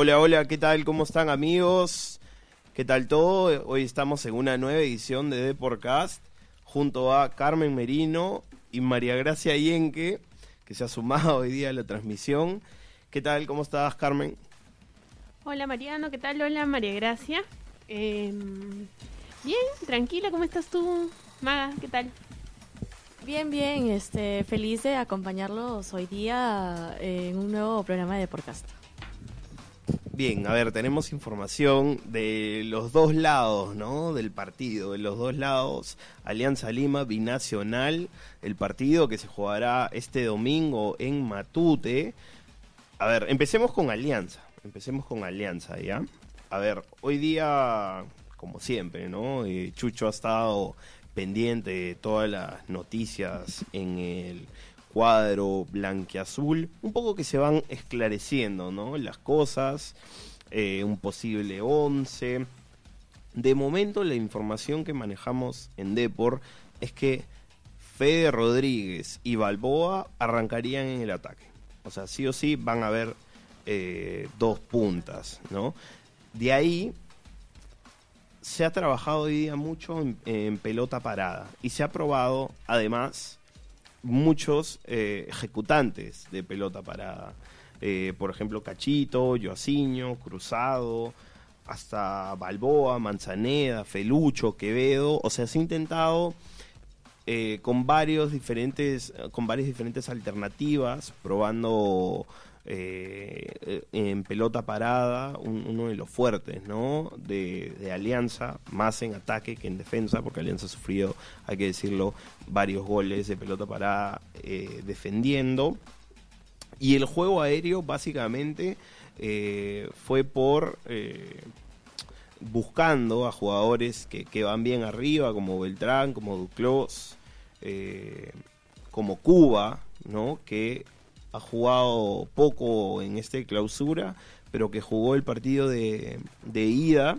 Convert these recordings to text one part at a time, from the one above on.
Hola, hola, ¿qué tal? ¿Cómo están amigos? ¿Qué tal todo? Hoy estamos en una nueva edición de Deporcast junto a Carmen Merino y María Gracia Yenque, que se ha sumado hoy día a la transmisión. ¿Qué tal? ¿Cómo estás, Carmen? Hola, Mariano, ¿qué tal? Hola, María Gracia. Em, bien, tranquila, ¿cómo estás tú, Maga? ¿Qué tal? Bien, bien, este, feliz de acompañarlos hoy día en un nuevo programa de podcast. Bien, a ver, tenemos información de los dos lados, ¿no? Del partido, de los dos lados, Alianza Lima, Binacional, el partido que se jugará este domingo en Matute. A ver, empecemos con Alianza, empecemos con Alianza, ¿ya? A ver, hoy día, como siempre, ¿no? Eh, Chucho ha estado pendiente de todas las noticias en el cuadro blanqueazul, un poco que se van esclareciendo, ¿no? Las cosas, eh, un posible 11. De momento la información que manejamos en Depor es que Fede Rodríguez y Balboa arrancarían en el ataque. O sea, sí o sí van a haber eh, dos puntas, ¿no? De ahí se ha trabajado hoy día mucho en, pelota parada y se ha probado además muchos eh, ejecutantes de pelota parada. Eh, por ejemplo, Cachito, Joaciño, Cruzado, hasta Balboa, Manzaneda, Felucho, Quevedo. O sea, se ha intentado eh, con varios diferentes, con varias diferentes alternativas, probando eh, en pelota parada, uno de los fuertes, ¿no? De, Alianza, más en ataque que en defensa, porque Alianza ha sufrido, hay que decirlo, varios goles de pelota parada eh, defendiendo. Y el juego aéreo, básicamente, eh, fue por buscando a jugadores que, que, van bien arriba, como Beltrán, como Duclos, como Cuba, ¿no? Que ha jugado poco en esta clausura, pero que jugó el partido de, ida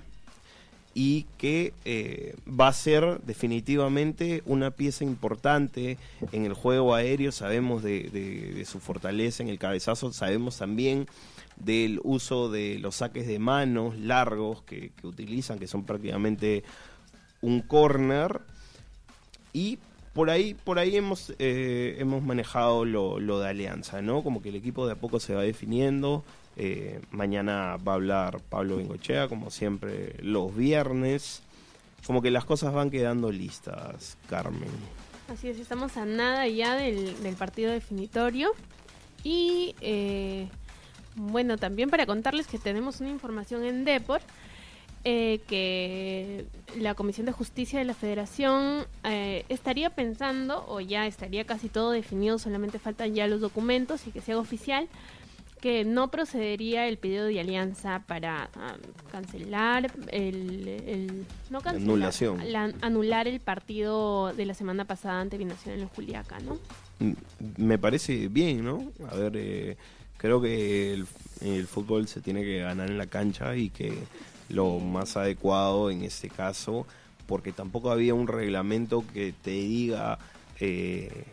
y que eh, va a ser definitivamente una pieza importante en el juego aéreo. Sabemos de, su fortaleza en el cabezazo, sabemos también del uso de los saques de manos largos que, que utilizan, que son prácticamente un corner. Y por ahí, por ahí hemos, eh, hemos manejado lo, lo, de Alianza, ¿no? Como que el equipo de a poco se va definiendo. Eh, mañana va a hablar Pablo Bengochea, como siempre, los viernes. Como que las cosas van quedando listas, Carmen. Así es, estamos a nada ya del, partido definitorio. Y eh, bueno, también para contarles que tenemos una información en Deport eh, que la Comisión de Justicia de la Federación eh, estaría pensando, o ya estaría casi todo definido, solamente faltan ya los documentos y que sea oficial, que no procedería el pedido de alianza para ah, cancelar el, no Anulación. anular el partido de la semana pasada ante Binacional en Juliaca, ¿no? Mm, me parece bien, ¿no? A ver, eh, creo que el fútbol se tiene que ganar en la cancha y que lo más adecuado en este caso, porque tampoco había un reglamento que te diga eh,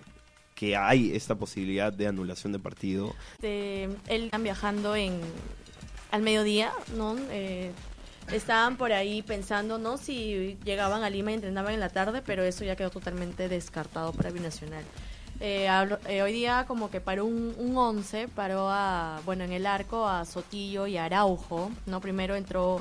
que hay esta posibilidad de anulación de partido. él están viajando en al mediodía, ¿no? Eh, estaban por ahí pensando, ¿no? Si llegaban a Lima y entrenaban en la tarde, pero eso ya quedó totalmente descartado para Binacional. Eh, eh, hoy día como que paró un, un 11, paró a, bueno, en el arco a Sotillo y Araujo, ¿no? Primero entró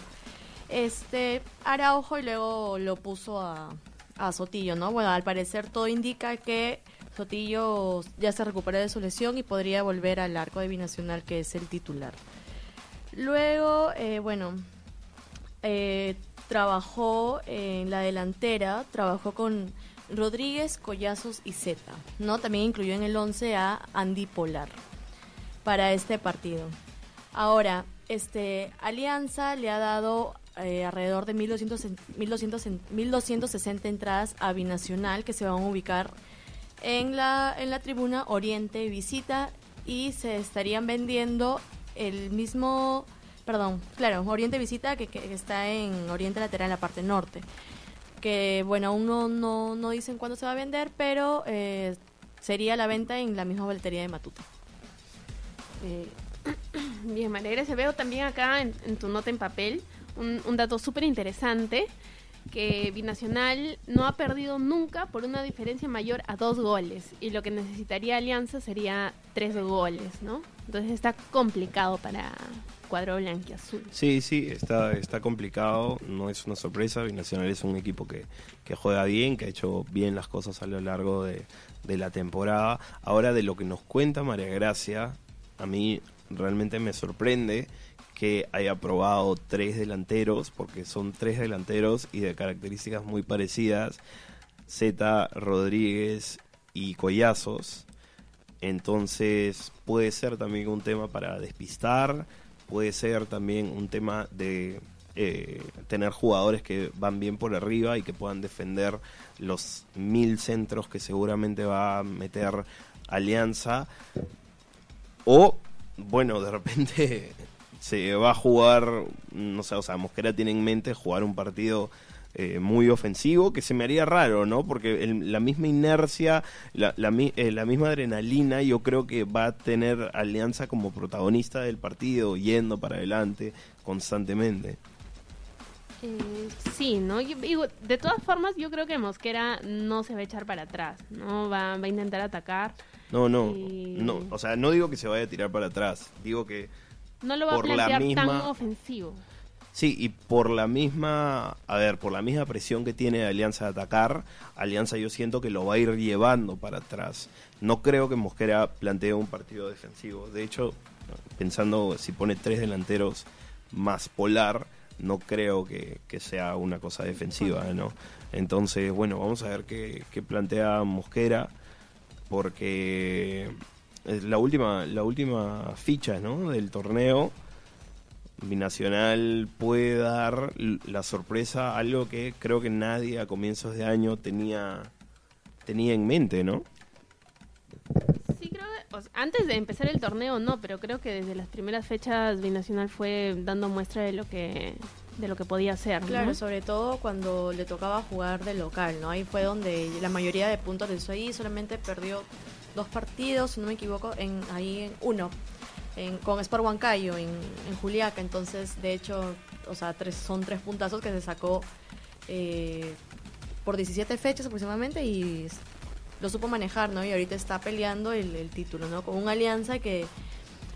este Araujo y luego lo puso a, a Sotillo, ¿no? Bueno, al parecer todo indica que Sotillo ya se recuperó de su lesión y podría volver al arco de Binacional, que es el titular. Luego, eh, bueno, eh, trabajó en la delantera, trabajó con Rodríguez, Collazos y Zeta, ¿no? También incluyó en el 11 a Andy Polar para este partido. Ahora, este Alianza le ha dado eh, alrededor de 1200, 1200, 1260 entradas a Binacional que se van a ubicar en la, en la tribuna Oriente Visita y se estarían vendiendo el mismo, perdón, claro, Oriente Visita que, está en Oriente Lateral en la parte norte que bueno, aún no, no, dicen cuándo se va a vender, pero eh, sería la venta en la misma boletería de Matuta. Eh, Bien, María Grecia, veo también acá en, en tu nota en papel un, dato súper interesante, que Binacional no ha perdido nunca por una diferencia mayor a dos goles, y lo que necesitaría Alianza sería tres goles, ¿no? Entonces está complicado para cuadro blanquiazul. Sí, sí, está, está complicado, no es una sorpresa, Binacional es un equipo que, que juega bien, que ha hecho bien las cosas a lo largo de, de la temporada. Ahora de lo que nos cuenta María Gracia, a mí realmente me sorprende que haya probado tres delanteros, porque son tres delanteros y de características muy parecidas, Z, Rodríguez y Collazos. Entonces puede ser también un tema para despistar, puede ser también un tema de eh, tener jugadores que van bien por arriba y que puedan defender los mil centros que seguramente va a meter Alianza. O, bueno, de repente se va a jugar, no sé, o sea, Mosquera tiene en mente jugar un partido eh, muy ofensivo, que se me haría raro, ¿no? Porque el, la misma inercia, la, la, eh, la, misma adrenalina, yo creo que va a tener Alianza como protagonista del partido, yendo para adelante constantemente. Eh, sí, ¿no? Yo, digo, de todas formas, yo creo que Mosquera no se va a echar para atrás, ¿no? Va, va a intentar atacar. No, no, y... no, o sea, no digo que se vaya a tirar para atrás, digo que no lo va por a plantear misma, tan ofensivo. Sí, y por la misma, a ver, por la misma presión que tiene Alianza de atacar, Alianza yo siento que lo va a ir llevando para atrás. No creo que Mosquera plantee un partido defensivo. De hecho, pensando si pone tres delanteros más polar, no creo que, que sea una cosa defensiva, ¿no? Entonces, bueno, vamos a ver qué, qué plantea Mosquera, porque la última, la última ficha ¿no? del torneo. Binacional puede dar la sorpresa, algo que creo que nadie a comienzos de año tenía, tenía en mente, ¿no? Sí, creo que, o sea, antes de empezar el torneo no, pero creo que desde las primeras fechas Binacional fue dando muestra de lo que de lo que podía hacer. ¿no? Claro, sobre todo cuando le tocaba jugar de local, ¿no? Ahí fue donde la mayoría de puntos del ahí solamente perdió dos partidos, si no me equivoco, en ahí en uno, en, con Sport Huancayo, en, en, Juliaca. Entonces, de hecho, o sea, tres, son tres puntazos que se sacó eh, por 17 fechas aproximadamente y lo supo manejar, ¿no? Y ahorita está peleando el, título, ¿no? Con una alianza que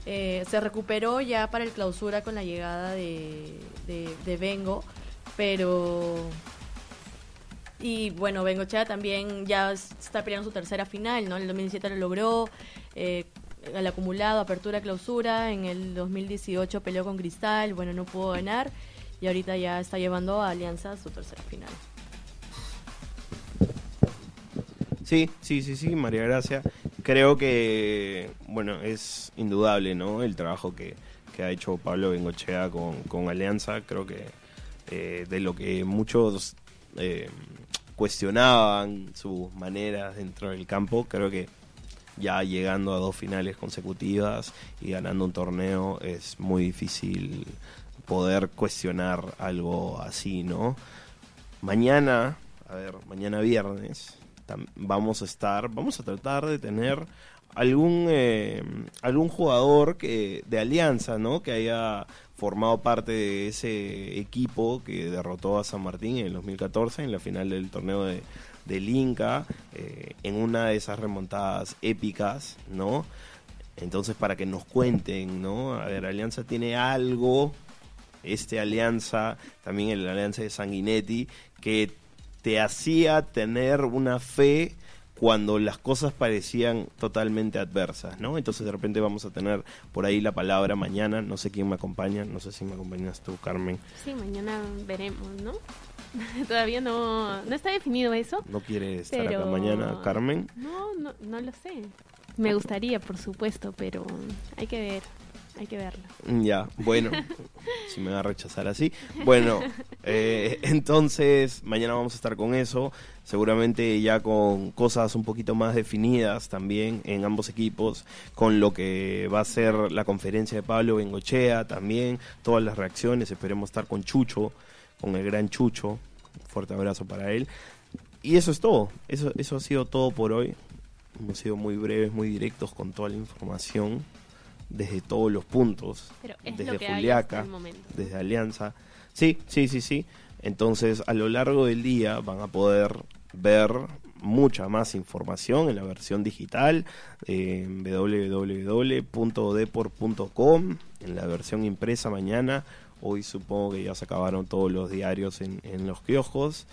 eh, se recuperó ya para el clausura con la llegada de, de, de Bengo, pero y bueno, Bengochea también ya está peleando su tercera final, ¿no? En el 2017 lo logró, eh, el acumulado, apertura, clausura. En el 2018 peleó con Cristal, bueno, no pudo ganar. Y ahorita ya está llevando a Alianza su tercera final. Sí, sí, sí, sí, María Gracia. Creo que, bueno, es indudable, ¿no? El trabajo que, que ha hecho Pablo Bengochea con, con Alianza. Creo que eh, de lo que muchos eh, cuestionaban sus maneras dentro del campo, creo que ya llegando a dos finales consecutivas y ganando un torneo es muy difícil poder cuestionar algo así, ¿no? Mañana, a ver, mañana viernes vamos a estar, vamos a tratar de tener algún eh, algún jugador que de Alianza, ¿no? Que haya formado parte de ese equipo que derrotó a San Martín en el 2014 en la final del torneo de, del Inca, eh, en una de esas remontadas épicas, ¿no? Entonces, para que nos cuenten, ¿no? A ver, Alianza tiene algo, este Alianza, también el Alianza de Sanguinetti, que te hacía tener una fe cuando las cosas parecían totalmente adversas, ¿no? Entonces de repente vamos a tener por ahí la palabra mañana, no sé quién me acompaña, no sé si me acompañas tú, Carmen. Sí, mañana veremos, ¿no? Todavía no, no está definido eso. ¿No quiere estar pero... acá mañana, Carmen? No, no, no lo sé. Me gustaría, por supuesto, pero hay que ver. Hay que verlo. Ya, bueno, si me va a rechazar así. Bueno, eh, entonces mañana vamos a estar con eso, seguramente ya con cosas un poquito más definidas también en ambos equipos, con lo que va a ser la conferencia de Pablo Bengochea también, todas las reacciones, esperemos estar con Chucho, con el gran Chucho, fuerte abrazo para él. Y eso es todo, eso, eso ha sido todo por hoy. Hemos sido muy breves, muy directos con toda la información desde todos los puntos, Pero es desde lo que hay Juliaca, hasta desde Alianza. Sí, sí, sí, sí. Entonces, a lo largo del día van a poder ver mucha más información en la versión digital eh, en www.depor.com, en la versión impresa mañana. Hoy supongo que ya se acabaron todos los diarios en, en los kioscos.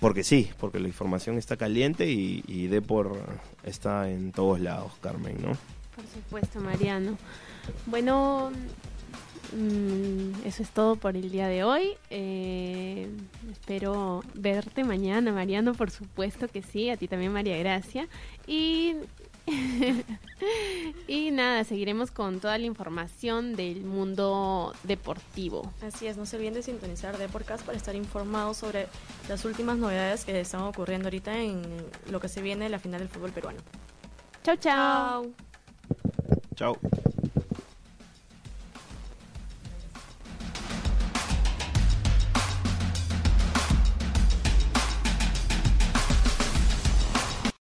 Porque sí, porque la información está caliente y, y Depor está en todos lados, Carmen, ¿no? Por supuesto, Mariano. Bueno, mm, eso es todo por el día de hoy. Eh, espero verte mañana, Mariano, por supuesto que sí. A ti también, María Gracia. Y, y nada, seguiremos con toda la información del mundo deportivo. Así es, no se olviden de sintonizar de podcast para estar informados sobre las últimas novedades que están ocurriendo ahorita en lo que se viene la final del fútbol peruano. Chau, chau. Chao. Chao.